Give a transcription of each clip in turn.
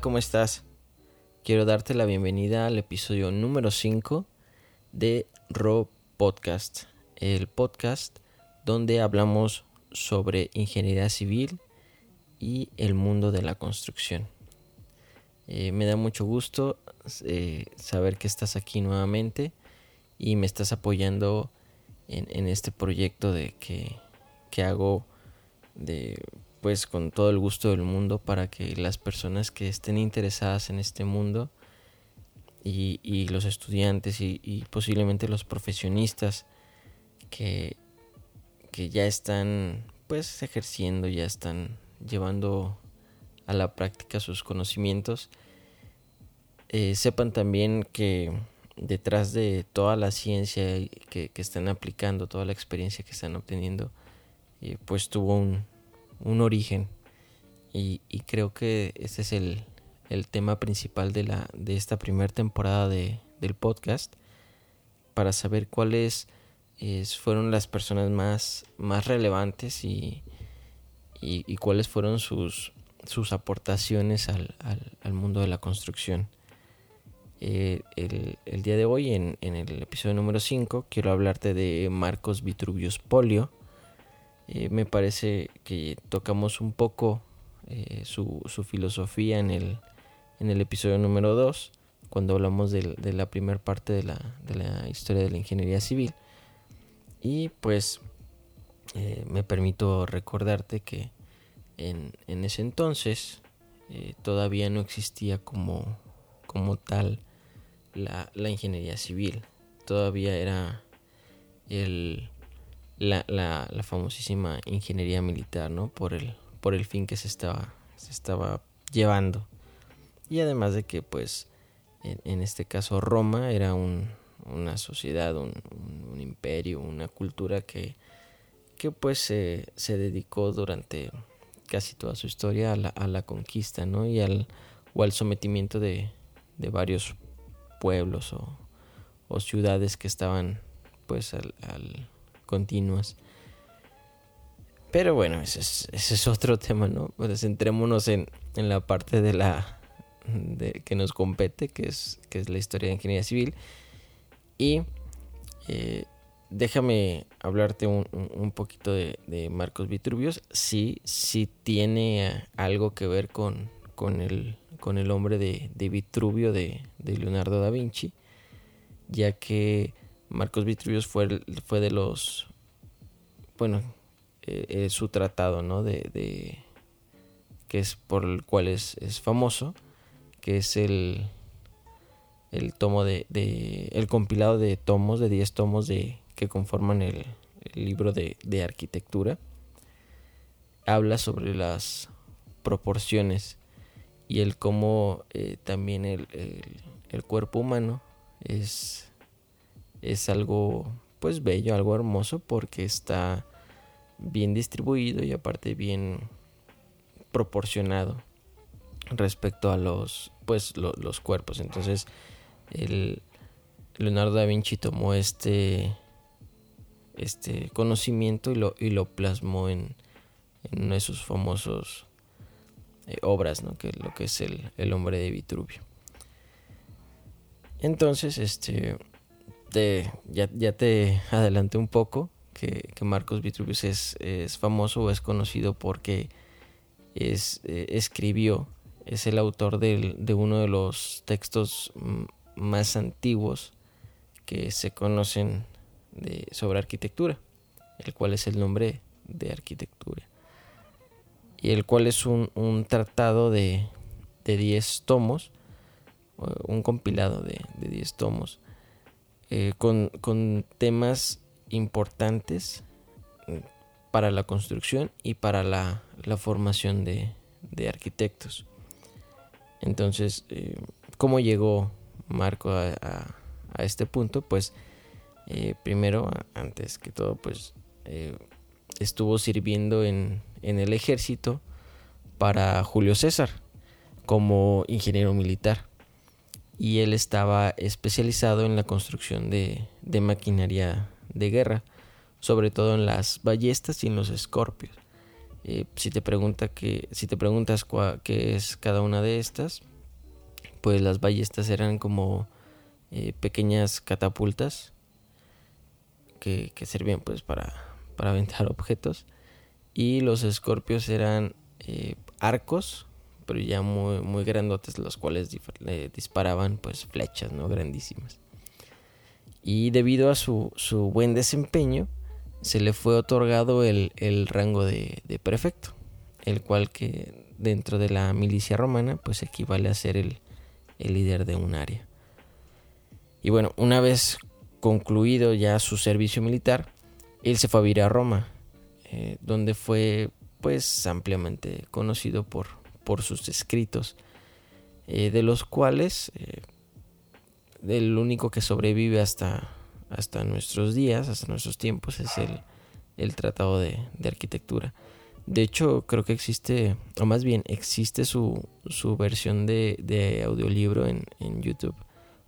¿cómo estás? Quiero darte la bienvenida al episodio número 5 de Ro Podcast, el podcast donde hablamos sobre ingeniería civil y el mundo de la construcción. Eh, me da mucho gusto eh, saber que estás aquí nuevamente y me estás apoyando en, este proyecto de que, que hago de pues con todo el gusto del mundo para que las personas que estén interesadas en este mundo y, los estudiantes y, posiblemente los profesionistas que, que ya están pues ejerciendo, ya están llevando a la práctica sus conocimientos, eh, sepan también que detrás de toda la ciencia que, que, están aplicando, toda la experiencia que están obteniendo, eh, pues tuvo un, un origen. Y, creo que ese es el, tema principal de, la, de esta primera temporada de, del podcast, para saber cuáles fueron las personas más, más relevantes y, y, cuáles fueron sus, sus aportaciones al, al, mundo de la construcción. Eh, el, el, día de hoy, en, en el episodio número 5, quiero hablarte de Marcos Vitruvius Polio, eh, me parece que tocamos un poco eh, su, filosofía en el, en el episodio número 2, cuando hablamos de, la primera parte de la, historia de la ingeniería civil. Y pues eh, me permito recordarte que en, ese entonces todavía no existía como, como tal la, la ingeniería civil. Todavía era el la, la, la, famosísima ingeniería militar, ¿no? Por el, por el fin que se estaba, se estaba llevando. Y además de que, pues, en, este caso Roma era un, una sociedad, un, un, imperio, una cultura que, que pues se, se dedicó durante casi toda su historia a la, a la conquista, ¿no? Y al, o al sometimiento de, de varios pueblos o, o ciudades que estaban pues al continuas. Pero bueno, ese es, otro tema, ¿no? Pues centrémonos en, en la parte de la que nos compete, que es, que es la historia de ingeniería civil. Y eh, déjame hablarte un, un poquito de, Marcos Vitruvius. Sí, sí tiene algo que ver con, con, el, con el hombre de, de Vitruvio de, de Leonardo da Vinci, ya que Marcos Vitruvius fue, fue de los, bueno, eh, su tratado, ¿no? De, de, que es por el cual es, es famoso, que es el, el tomo de, de, el compilado de tomos, de 10 tomos de, que conforman el, libro de, de, arquitectura. Habla sobre las proporciones y el cómo eh, también el, el cuerpo humano es es algo pues bello, algo hermoso porque está bien distribuido y aparte bien proporcionado respecto a los pues los cuerpos. Entonces Leonardo da Vinci tomó este este conocimiento y lo, y lo plasmó en, en uno de sus famosos eh, obras, ¿no? que lo que es el, el hombre de Vitruvio. Entonces, este ya, te adelanté un poco que, Marcos Vitruvius es, famoso o es conocido porque es, eh, escribió, es el autor de, de uno de los textos más antiguos que se conocen de, sobre arquitectura, el cual es el nombre de arquitectura. Y el cual es un, un tratado de 10 tomos, un compilado de 10 tomos, eh, con, con, temas importantes eh, para la construcción y para la, la formación de, de, arquitectos. Entonces, eh, ¿cómo llegó Marco a, a, este punto? Pues primero, antes que todo, pues estuvo sirviendo en, en el ejército para Julio César como ingeniero militar y él estaba especializado en la construcción de, maquinaria de guerra, sobre todo en las ballestas y en los escorpios. Eh, si te pregunta que, si te preguntas qué es cada una de estas, pues las ballestas eran como eh, pequeñas catapultas que, servían pues para, para aventar objetos y los escorpios eran eh, arcos pero ya muy, muy grandotes los cuales disparaban pues flechas no grandísimas y debido a su, su buen desempeño se le fue otorgado el, rango de, prefecto, el cual que dentro de la milicia romana pues equivale a ser el, líder de un área. Y bueno, una vez concluido ya su servicio militar, él se fue a vivir a Roma, eh, donde fue pues ampliamente conocido por, por sus escritos, eh, de los cuales eh, el único que sobrevive hasta hasta nuestros días, hasta nuestros tiempos, es el, el tratado de, arquitectura. De hecho, creo que existe, o más bien existe su, su versión de, de audiolibro en, en, YouTube,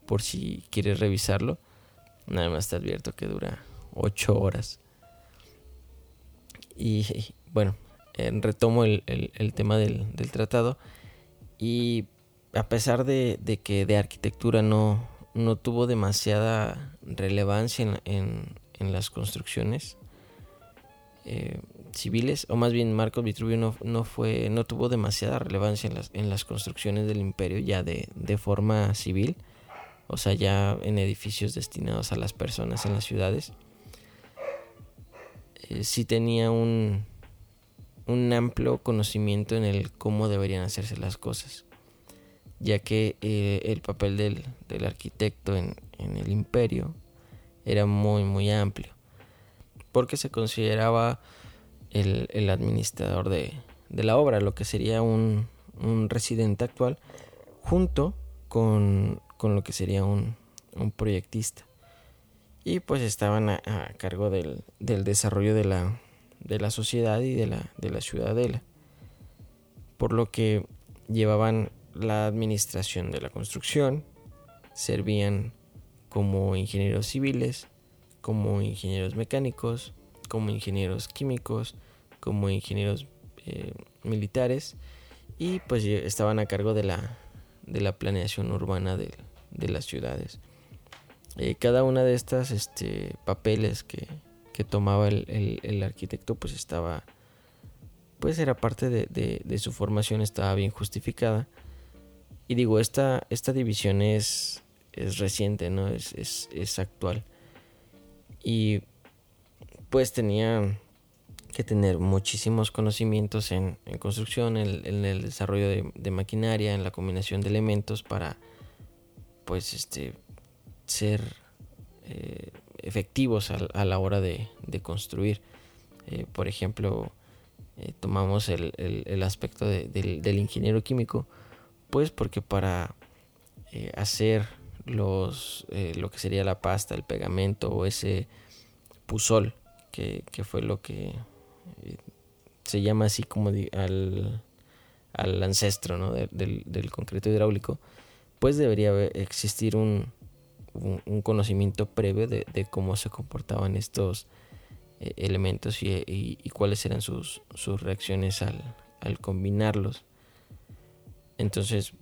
por si quieres revisarlo. Nada más te advierto que dura 8 horas. Y bueno, retomo el, el, tema del, del, tratado. Y a pesar de, de que de arquitectura no, no tuvo demasiada relevancia en, las construcciones eh, civiles, o más bien Marcos Vitruvio no, no, fue, no tuvo demasiada relevancia en las, en las construcciones del imperio ya de, forma civil, o sea, ya en edificios destinados a las personas en las ciudades. Eh, sí tenía un, un amplio conocimiento en el cómo deberían hacerse las cosas ya que eh, el papel del, arquitecto en, el imperio era muy muy amplio, porque se consideraba el, administrador de, la obra, lo que sería un, residente actual, junto con, lo que sería un, proyectista. Y pues estaban a, cargo del, desarrollo de la, de la sociedad y de la, de la ciudadela. Por lo que llevaban la administración de la construcción, servían como ingenieros civiles, como ingenieros mecánicos, como ingenieros químicos, como ingenieros eh, militares y pues estaban a cargo de la, de la planeación urbana de, las ciudades. Eh, cada una de estas este, papeles que, tomaba el, arquitecto pues estaba pues era parte de, de su formación estaba bien justificada y digo, esta, esta división es, es reciente, ¿no? Es, es, es, actual. Y pues tenía que tener muchísimos conocimientos en, en construcción, en, el desarrollo de, maquinaria, en la combinación de elementos para pues este ser eh, efectivos a, la hora de, construir. Eh, por ejemplo, eh, tomamos el, aspecto del, ingeniero químico pues porque para eh, hacer los lo que sería la pasta, el pegamento o ese pusol que, fue lo que se llama así como al, al, ancestro ¿no? del, concreto hidráulico, pues debería existir un, un, conocimiento previo de, cómo se comportaban estos elementos y, cuáles eran sus, sus reacciones al, al combinarlos. Entonces,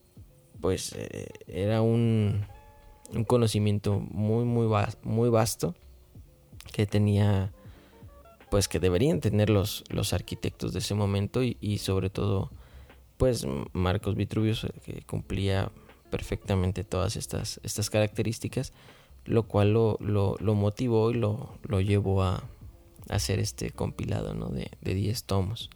pues eh, era un, un, conocimiento muy, muy, muy vasto que tenía, pues que deberían tener los, los arquitectos de ese momento y, sobre todo, pues Marcos Vitruvius, eh, que cumplía perfectamente todas estas, estas características, lo cual lo, lo, motivó y lo, lo llevó a, hacer este compilado ¿no? de 10 tomos.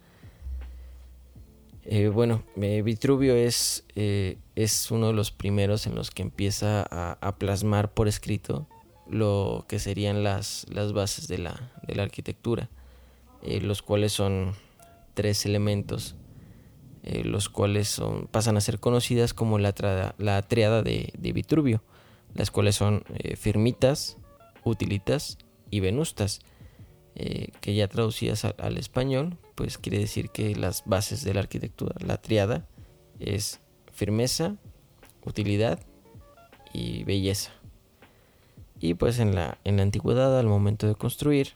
Eh, bueno, eh, Vitruvio es, eh, es uno de los primeros en los que empieza a, plasmar por escrito lo que serían las, las bases de la, de la arquitectura, los cuales son tres elementos, los cuales son, pasan a ser conocidas como la, la triada de, Vitruvio, las cuales son firmitas, utilitas y venustas. que ya traducidas al español pues quiere decir que las bases de la arquitectura, la triada, es firmeza, utilidad y belleza. Y pues en la, en la antigüedad, al momento de construir,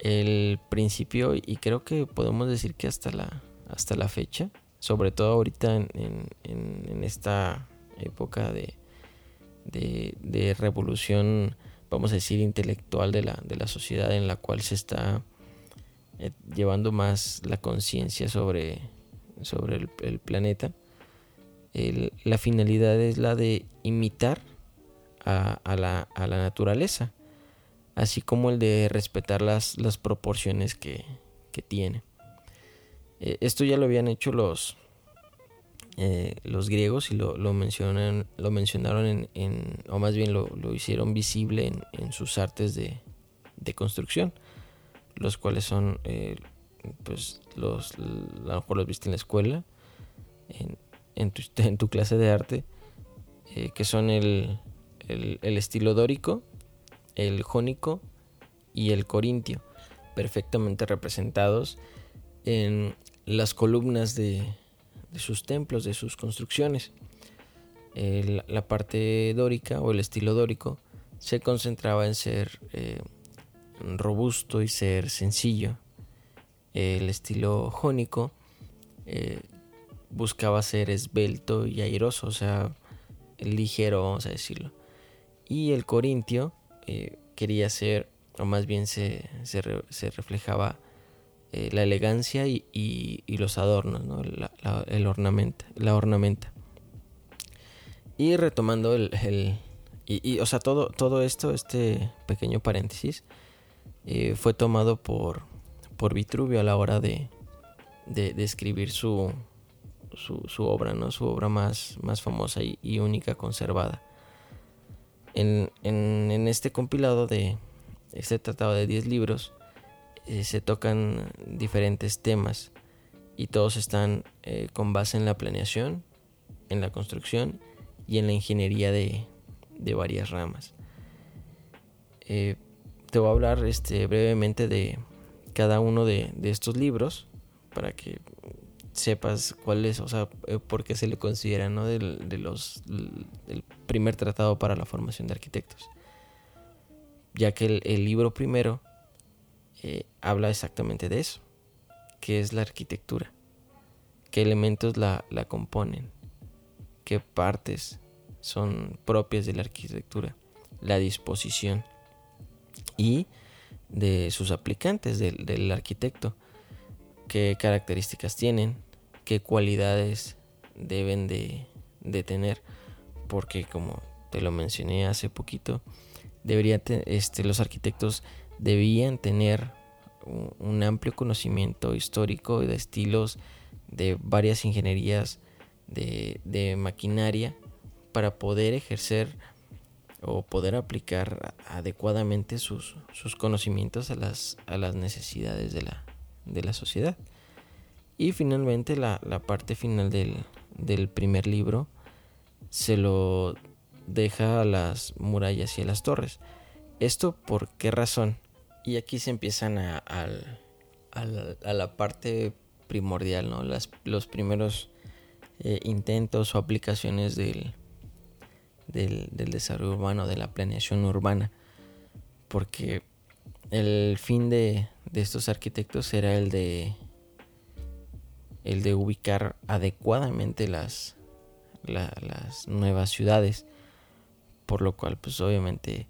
el principio y creo que podemos decir que hasta la, hasta la fecha, sobre todo ahorita en, esta época de, revolución, vamos a decir, intelectual de la, sociedad en la cual se está eh, llevando más la conciencia sobre, el, planeta. la finalidad es la de imitar a, la, naturaleza, así como el de respetar las, proporciones que tiene. Eh, esto ya lo habían hecho los, eh, los griegos y lo, lo, mencionan, lo mencionaron en, o más bien lo, hicieron visible en, en sus artes de, de, construcción, los cuales son, eh, pues, los, a lo mejor los viste en la escuela, en, en, tu, en tu clase de arte, que son el, el estilo dórico, el jónico y el corintio, perfectamente representados en las columnas de, sus templos, de sus construcciones. la parte dórica o el estilo dórico se concentraba en ser eh, robusto y ser sencillo. El estilo jónico eh, buscaba ser esbelto y airoso, o sea, ligero, vamos a decirlo. Y el corintio eh, quería ser, o más bien se, se, se reflejaba eh, la elegancia y, los adornos, la, el ornamento, la ornamenta. Y retomando el, y, o sea, todo, todo esto, este pequeño paréntesis, eh, fue tomado por, por Vitruvio a la hora de, de, escribir su, su, obra, ¿no? Su obra más, más famosa y, única conservada. En, en, en, este compilado de este tratado de 10 libros, eh, se tocan diferentes temas y todos están eh, con base en la planeación, en la construcción y en la ingeniería de, varias ramas. Eh, te voy a hablar este, brevemente de cada uno de, estos libros para que sepas cuál es, o sea, por qué se le considera ¿no? del, primer tratado para la formación de arquitectos. Ya que el libro primero eh, habla exactamente de eso, qué es la arquitectura, qué elementos la, la componen, qué partes son propias de la arquitectura, la disposición y de sus aplicantes, del, del arquitecto, qué características tienen, qué cualidades deben de, de, tener, porque como te lo mencioné hace poquito, debería este, los arquitectos debían tener un amplio conocimiento histórico de estilos de varias ingenierías de, maquinaria para poder ejercer o poder aplicar adecuadamente sus, conocimientos a las, a las necesidades de la, de la sociedad. Y finalmente la, parte final del, del, primer libro se lo deja a las murallas y a las torres. ¿Esto por qué razón? Y aquí se empiezan a, a, la parte primordial, ¿no? Las, los primeros eh, intentos o aplicaciones del, del, desarrollo urbano, de la planeación urbana. Porque el fin de, estos arquitectos era el de el de ubicar adecuadamente las, las nuevas ciudades por lo cual pues obviamente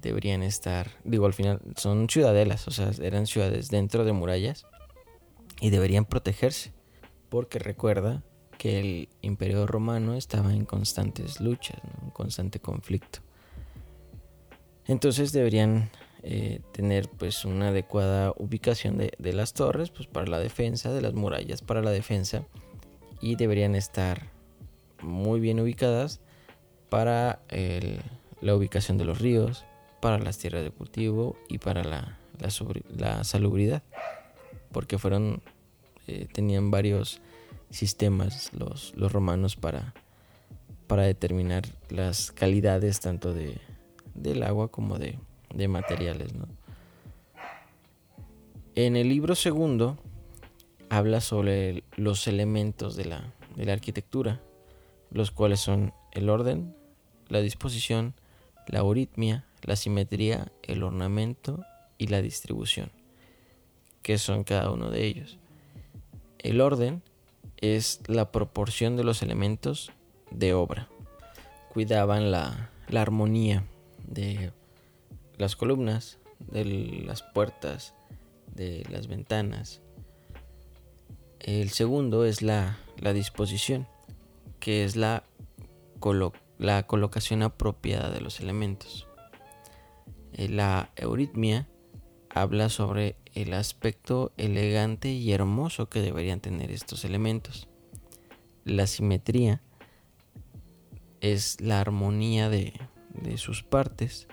deberían estar, digo, al final son ciudadelas, o sea, eran ciudades dentro de murallas y deberían protegerse, porque recuerda que el imperio romano estaba en constantes luchas, en constante conflicto. Entonces deberían eh, tener pues una adecuada ubicación de, de, las torres pues para la defensa, de las murallas para la defensa y deberían estar muy bien ubicadas para la ubicación de los ríos, para las tierras de cultivo y para la, la, salubridad, porque fueron, eh, tenían varios sistemas los, los romanos para, para determinar las calidades tanto de, del agua como de, de materiales. En el libro segundo habla sobre los elementos de la, de la arquitectura, los cuales son el orden, la disposición, la euritmia, la simetría, el ornamento y la distribución. qué son cada uno de ellos. El orden es la proporción de los elementos de obra. Cuidaban la, la armonía de las columnas, de las puertas, de las ventanas. El segundo es la, la disposición, que es la, la colocación apropiada de los elementos. Eh, la euritmia habla sobre el aspecto elegante y hermoso que deberían tener estos elementos. La simetría es la armonía de, sus partes.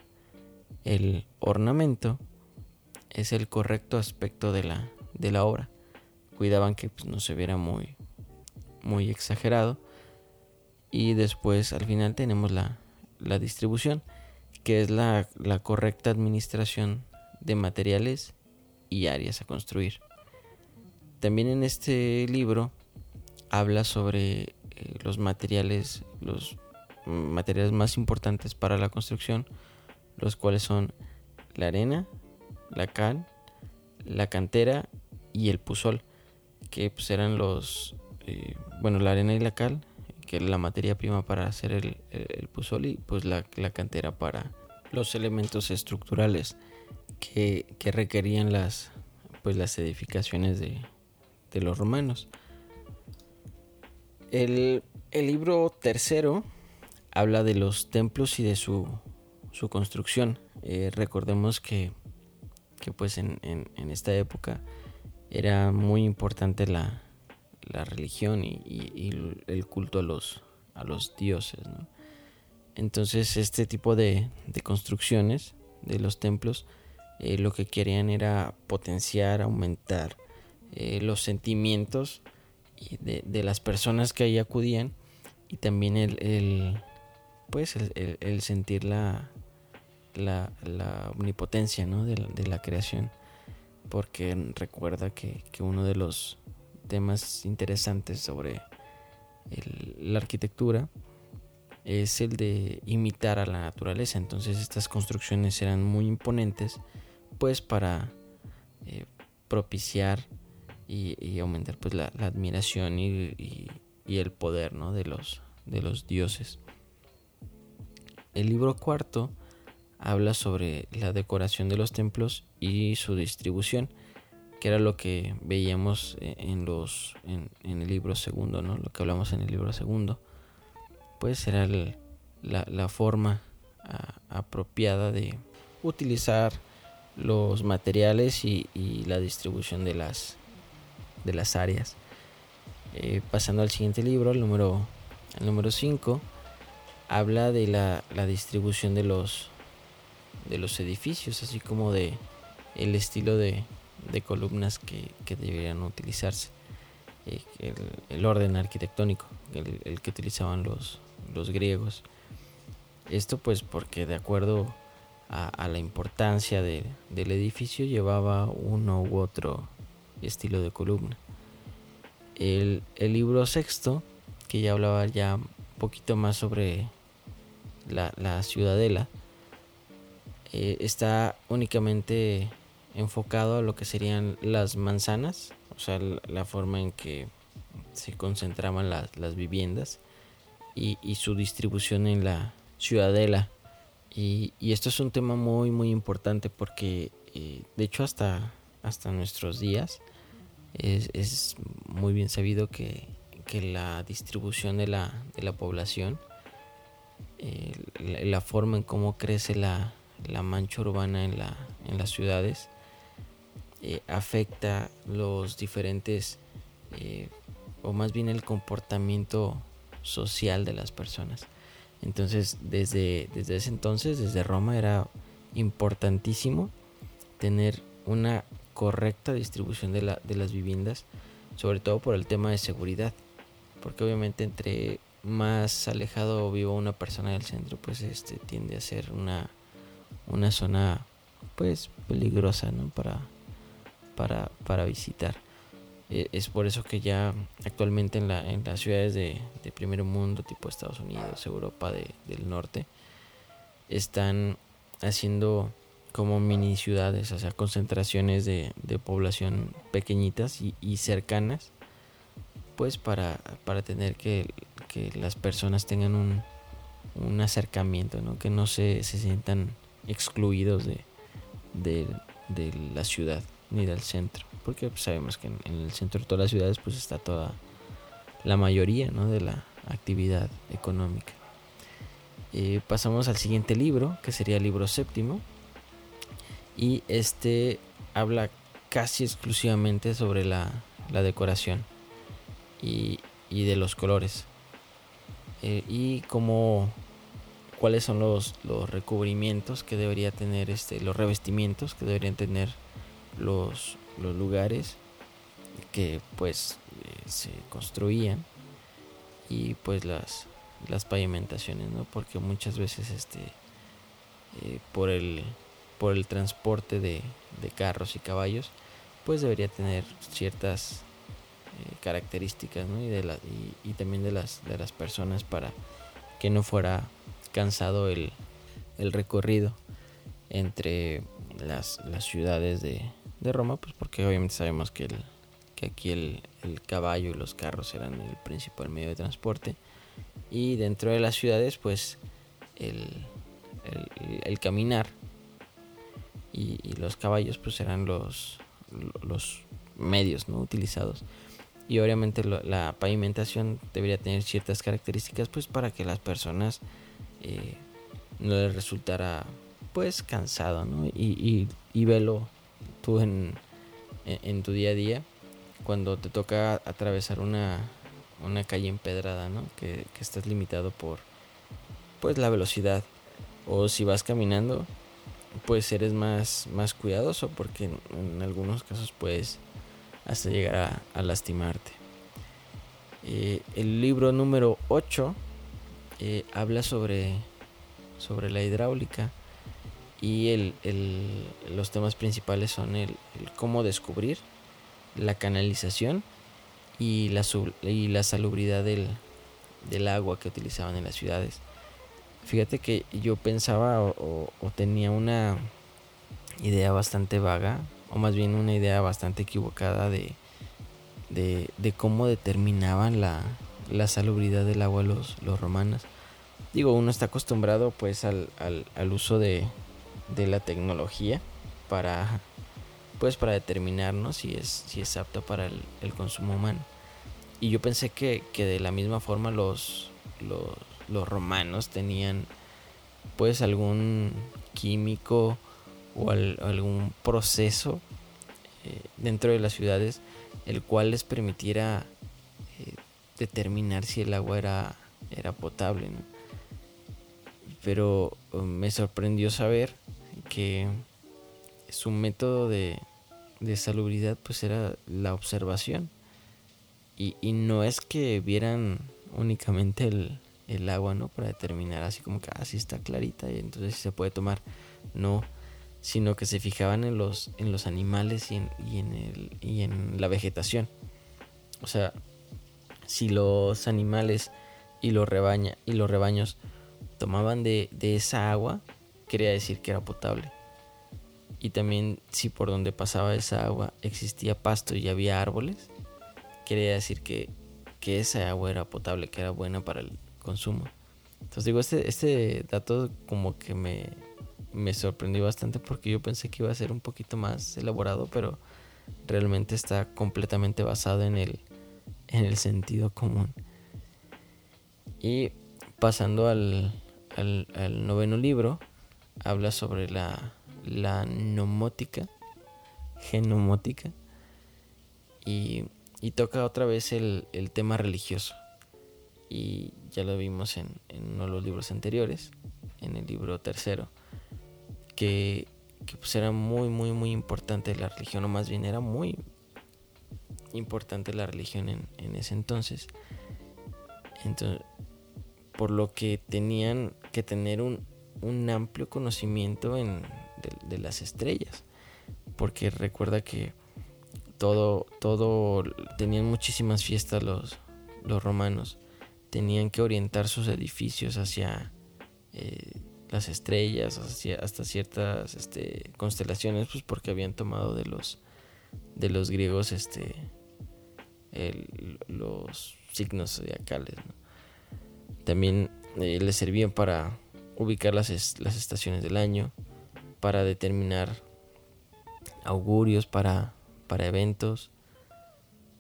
El ornamento es el correcto aspecto de la, de la obra. Cuidaban que pues, no se viera muy, muy exagerado. Y después al final tenemos la, la distribución, que es la, la, correcta administración de materiales y áreas a construir. También en este libro habla sobre eh, los materiales, los materiales más importantes para la construcción, los cuales son la arena, la cal, la cantera y el pusol, que pues eran los, eh, bueno, la arena y la cal, que la materia prima para hacer el, el y pues la, la, cantera para los elementos estructurales que, que requerían las, pues las edificaciones de, de los romanos. El, el libro tercero habla de los templos y de su, su construcción. Eh, recordemos que, que pues en, en, en, esta época era muy importante la, la religión y, el culto a los, a los dioses. Entonces este tipo de, de, construcciones de los templos eh, lo que querían era potenciar, aumentar eh, los sentimientos de, de, las personas que ahí acudían y también el, el pues el, el, sentir la, la, la omnipotencia ¿no? de, la, de, la, creación. Porque recuerda que, que, uno de los temas interesantes sobre la arquitectura es el de imitar a la naturaleza. Entonces estas construcciones eran muy imponentes pues para eh, propiciar y, aumentar pues la, admiración y, y, y, el poder ¿no? de, los, de los dioses. El libro cuarto habla sobre la decoración de los templos y su distribución, que era lo que veíamos eh, en, los, en, en el libro segundo, ¿no? lo que hablamos en el libro segundo, pues era la, la, forma apropiada de utilizar los materiales y, la distribución de las, de las áreas. Eh, pasando al siguiente libro, el número 5, el número cinco, habla de la, la distribución de los de los edificios, así como de el estilo de, de columnas que, que, deberían utilizarse, eh, el, el, orden arquitectónico, el, el, que utilizaban los, los griegos. Esto pues porque de acuerdo a, la importancia de, del edificio llevaba uno u otro estilo de columna. El, el libro sexto, que ya hablaba ya un poquito más sobre la, la ciudadela, eh, está únicamente enfocado a lo que serían las manzanas, o sea, la, forma en que se concentraban la, las viviendas y, y, su distribución en la ciudadela. Y, y, esto es un tema muy, muy importante porque, eh, de hecho, hasta, hasta nuestros días es, es muy bien sabido que, que, la distribución de la, de la población, eh, la, la forma en cómo crece la, la mancha urbana en, la, en las ciudades eh, afecta los diferentes, eh, o más bien el comportamiento social de las personas. Entonces, desde, desde ese entonces, desde Roma, era importantísimo tener una correcta distribución de, la, de las viviendas, sobre todo por el tema de seguridad, porque obviamente entre más alejado viva una persona del centro, pues este tiende a ser una una zona pues peligrosa ¿no? para, para, para visitar. Eh, es por eso que ya actualmente en, la, en las ciudades de, de primer mundo, tipo Estados Unidos, Europa de, del Norte, están haciendo como mini ciudades, o sea, concentraciones de, población pequeñitas y, cercanas, pues para, para tener que, las personas tengan un, un acercamiento, ¿no? que no se, se sientan excluidos de, de, la ciudad ni del centro, porque pues, sabemos que en, el centro de todas las ciudades pues está toda la mayoría ¿no? de la actividad económica. Eh, pasamos al siguiente libro, que sería el libro séptimo, y este habla casi exclusivamente sobre la, decoración y, de los colores eh, y cómo cuáles son los, los recubrimientos que debería tener este los revestimientos que deberían tener los, los lugares que pues eh, se construían y pues las las pavimentaciones no porque muchas veces este eh, por el por el transporte de, carros y caballos, pues debería tener ciertas eh, características ¿no? y, de la, y, también de las, de las personas para que no fuera cansado el, el recorrido entre las, las ciudades de, de, Roma, pues porque obviamente sabemos que, el, que aquí el, el, caballo y los carros eran el principal medio de transporte y dentro de las ciudades pues el, el caminar y, los caballos pues eran los, los medios ¿no? utilizados y obviamente la pavimentación debería tener ciertas características pues para que las personas eh, no les resultara pues cansado ¿no? y, y, velo tú en, en, tu día a día cuando te toca atravesar una, una calle empedrada ¿no? que, que estás limitado por pues la velocidad o si vas caminando pues eres más, más cuidadoso porque en, algunos casos puedes hasta llegar a, lastimarte. Eh, el libro número 8 eh, habla sobre, sobre la hidráulica y el, los temas principales son el, cómo descubrir la canalización y la, y la salubridad del, del agua que utilizaban en las ciudades. Fíjate que yo pensaba o, tenía una idea bastante vaga, o más bien una idea bastante equivocada de, de, cómo determinaban la, la, salubridad del agua los, los romanos. Digo, uno está acostumbrado pues al, al, uso de, de, la tecnología para pues para determinar si, es, si es apto para el, el consumo humano. Y yo pensé que, que de la misma forma los, los, los romanos tenían pues algún químico o algún proceso eh, dentro de las ciudades el cual les permitiera eh, determinar si el agua era, era potable. Pero um, me sorprendió saber que su método de, de salubridad pues era la observación. Y, y no es que vieran únicamente el, el agua, ¿no? Para determinar así como que así ah, está clarita y entonces se puede tomar. No, sino que se fijaban en los, en los animales y en, y en, el, y en la vegetación. O sea, si los animales y y los rebaños tomaban de, de esa agua, quería decir que era potable. Y también si por donde pasaba esa agua existía pasto y había árboles, quería decir que, que esa agua era potable, que era buena para el, consumo. Entonces digo, este, este dato como que me, me sorprendió bastante porque yo pensé que iba a ser un poquito más elaborado, pero realmente está completamente basado en el, en el sentido común. Y pasando al, al, noveno libro, habla sobre la, la nomótica, genomótica, y, y toca otra vez el, el tema religioso y ya lo vimos en, uno de los libros anteriores, en el libro tercero, que, pues era muy, muy, muy importante la religión, o más bien era muy importante la religión en, ese entonces. entonces. Por lo que tenían que tener un, amplio conocimiento en, de, las estrellas, porque recuerda que todo, todo, tenían muchísimas fiestas los, los romanos tenían que orientar sus edificios hacia eh, las estrellas, hasta ciertas este, constelaciones, pues porque habían tomado de los, de los griegos este, los signos zodiacales. También eh, les servían para ubicar las, las estaciones del año, para determinar augurios, para, para eventos.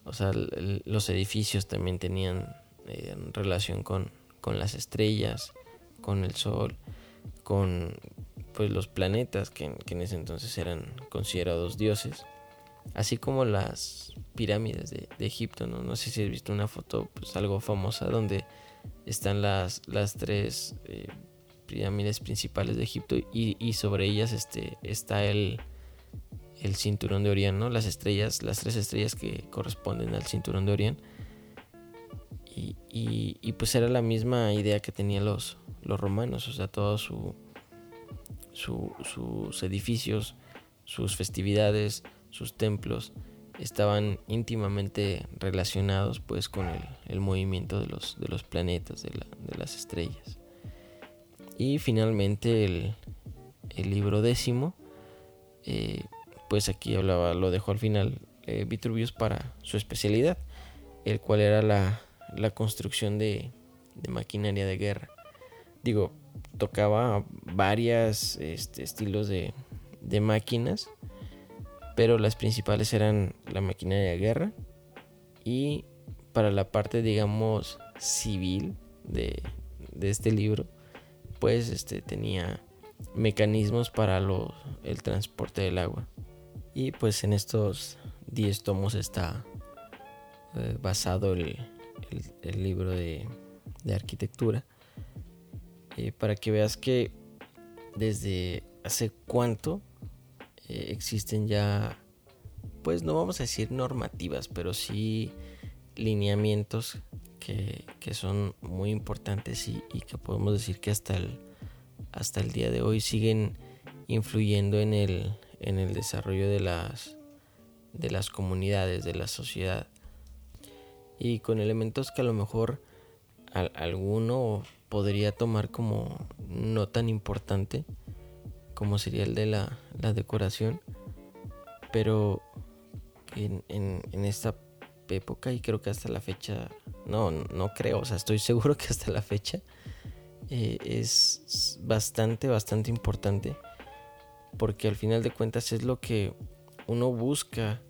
O sea, los edificios también tenían eh, relación con, con las estrellas, con el sol, con pues los planetas que, en ese entonces eran considerados dioses, así como las pirámides de, Egipto, ¿no? No sé si has visto una foto pues algo famosa donde están las, las tres eh, pirámides principales de Egipto y, sobre ellas este, está el, el cinturón de Orión, ¿no? Las estrellas, las tres estrellas que corresponden al cinturón de Orión. Y, y, pues era la misma idea que tenían los, los romanos, o sea, todos su, sus edificios, sus festividades, sus templos estaban íntimamente relacionados pues con el, movimiento de los, de los planetas, de, las estrellas. Y finalmente el, libro décimo, eh, pues aquí hablaba, lo dejó al final eh, Vitruvius para su especialidad, el cual era la, construcción de, maquinaria de guerra. Digo, tocaba varias este, estilos de, de máquinas, pero las principales eran la maquinaria de guerra y para la parte digamos civil de, de este libro pues este tenía mecanismos para el transporte del agua. Y pues en estos 10 tomos está eh, basado el, el, libro de, de arquitectura. Eh, para que veas que desde hace cuánto eh, existen ya, pues no vamos a decir normativas, pero sí lineamientos que, son muy importantes y, que podemos decir que hasta el, hasta el día de hoy siguen influyendo en el, en el desarrollo de las, de las comunidades, de la sociedad. Y con elementos que a lo mejor alguno podría tomar como no tan importante como sería el de la, decoración pero en, en, esta época y creo que hasta la fecha no, no creo, o sea estoy seguro que hasta la fecha eh, es bastante, bastante importante porque al final de cuentas es lo que uno busca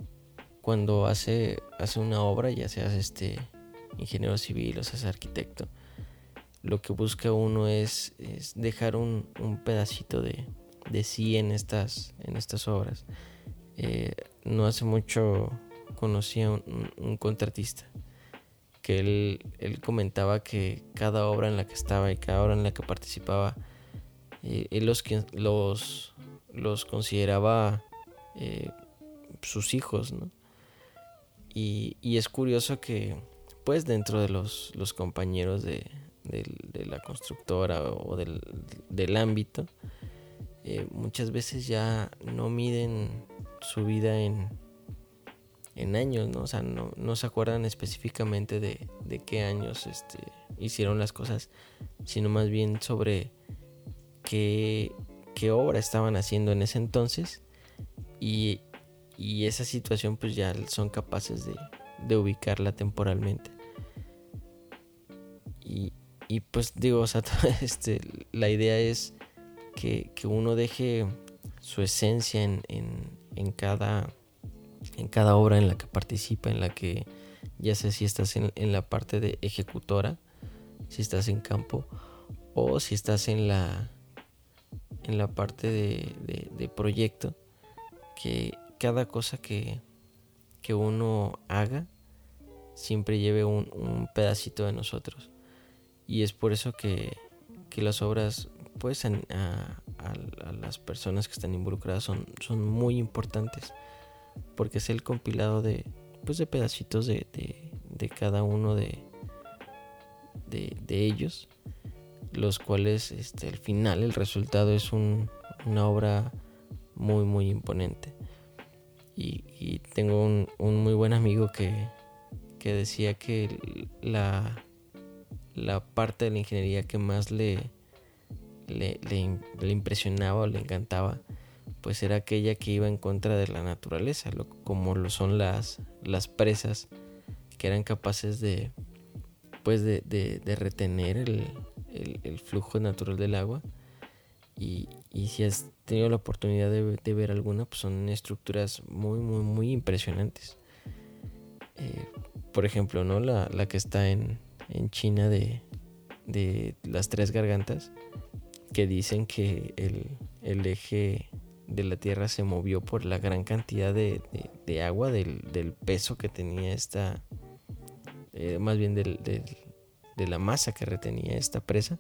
cuando hace, hace una obra, ya seas este ingeniero civil o seas arquitecto. Lo que busca uno es, dejar un, pedacito de, sí en estas, en estas obras. Eh, no hace mucho conocí a un, contratista que él, comentaba que cada obra en la que estaba y cada obra en la que participaba, eh, él los, los, los consideraba eh, sus hijos, Y, y, es curioso que, pues, dentro de los, los compañeros de, de la constructora o del, ámbito, eh, muchas veces ya no miden su vida en, en años, ¿no? O sea, no, se acuerdan específicamente de, qué años este, hicieron las cosas, sino más bien sobre qué, qué obra estaban haciendo en ese entonces y, y esa situación pues ya son capaces de, de ubicarla temporalmente. Y, y pues digo, o sea, este, la idea es que, uno deje su esencia en, en, cada, en cada obra en la que participa, en la que ya sea si estás en, la parte de ejecutora, si estás en campo, o si estás en la, en la parte de, proyecto, que cada cosa que, que uno haga siempre lleve un, un pedacito de nosotros. Y es por eso que, las obras pues a, las personas que están involucradas son, son muy importantes porque es el compilado de pues de pedacitos de, cada uno de, de, ellos los cuales este, al final el resultado es una obra muy muy imponente. Y, y tengo un, un, muy buen amigo que, que decía que la la parte de la ingeniería que más le, le, le, impresionaba o le encantaba, pues era aquella que iba en contra de la naturaleza, como lo son las, las presas, que eran capaces de, pues de, de, retener el, el, flujo natural del agua. Y, y, si has tenido la oportunidad de, ver alguna, pues son estructuras muy, muy, muy impresionantes. Eh, por ejemplo, ¿no? La, la que está en, en China de, de las tres gargantas que dicen que el, eje de la Tierra se movió por la gran cantidad de, agua, del, peso que tenía esta, eh, más bien de la masa que retenía esta presa,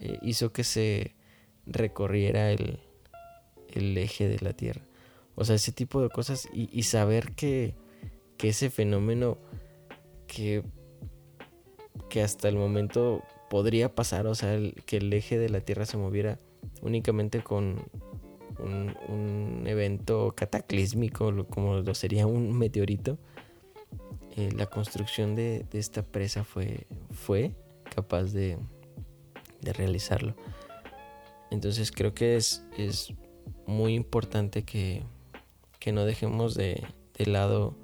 eh, hizo que se recorriera el, eje de la Tierra. O sea, ese tipo de cosas y, saber que, que ese fenómeno que que hasta el momento podría pasar, o sea, que el eje de la Tierra se moviera únicamente con un, evento cataclísmico, como lo sería un meteorito. Eh, la construcción de, esta presa fue, fue capaz de, realizarlo. Entonces creo que es, es muy importante que, no dejemos de, lado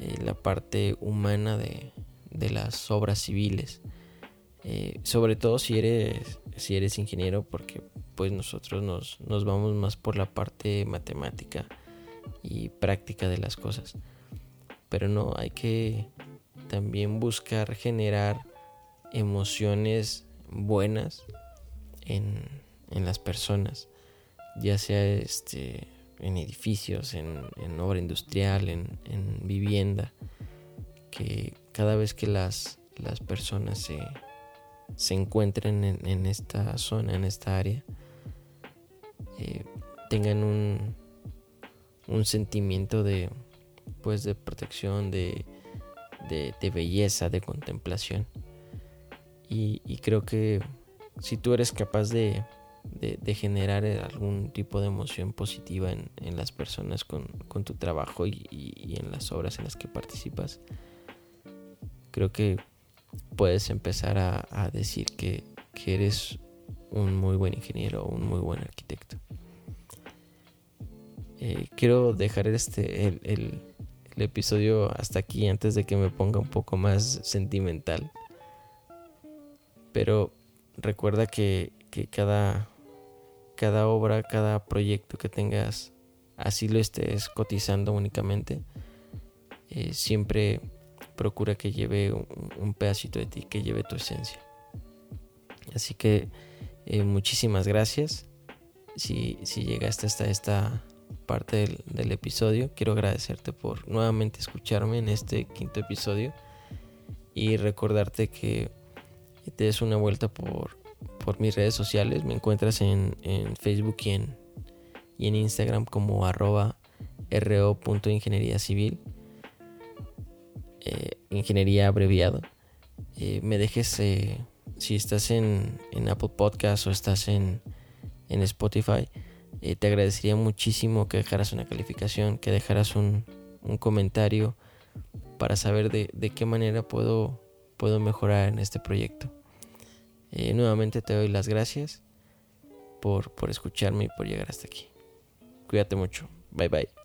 eh, la parte humana de, de las obras civiles. Eh, sobre todo si eres, si eres ingeniero, porque pues nosotros nos, nos vamos más por la parte matemática y práctica de las cosas. Pero no, hay que también buscar generar emociones buenas en, en las personas, ya sea este, en edificios, en, obra industrial, en, en vivienda que cada vez que las, las personas se, se encuentren en, esta zona, en esta área, eh, tengan un, un sentimiento de, pues, de protección, de, de, belleza, de contemplación. Y, creo que si tú eres capaz de, de, generar algún tipo de emoción positiva en, en las personas con, con tu trabajo y, y, en las obras en las que participas, creo que puedes empezar a, decir que, eres un muy buen ingeniero o un muy buen arquitecto. Eh, quiero dejar este el, episodio hasta aquí antes de que me ponga un poco más sentimental. Pero recuerda que, cada, cada obra, cada proyecto que tengas, así lo estés cotizando únicamente, eh, siempre procura que lleve un, pedacito de ti, que lleve tu esencia. Así que eh, muchísimas gracias. Si, si, llegaste hasta esta parte del, episodio, quiero agradecerte por nuevamente escucharme en este quinto episodio y recordarte que te des una vuelta por, por mis redes sociales. Me encuentras en, Facebook y en, y en Instagram como arroba eh, ingeniería abreviado, eh, me dejes, eh, si estás en, Apple Podcast o estás en, Spotify, te agradecería muchísimo que dejaras una calificación, que dejaras un, comentario para saber de, qué manera puedo, puedo mejorar en este proyecto. nuevamente te doy las gracias por, por escucharme y por llegar hasta aquí. Cuídate mucho. Bye bye.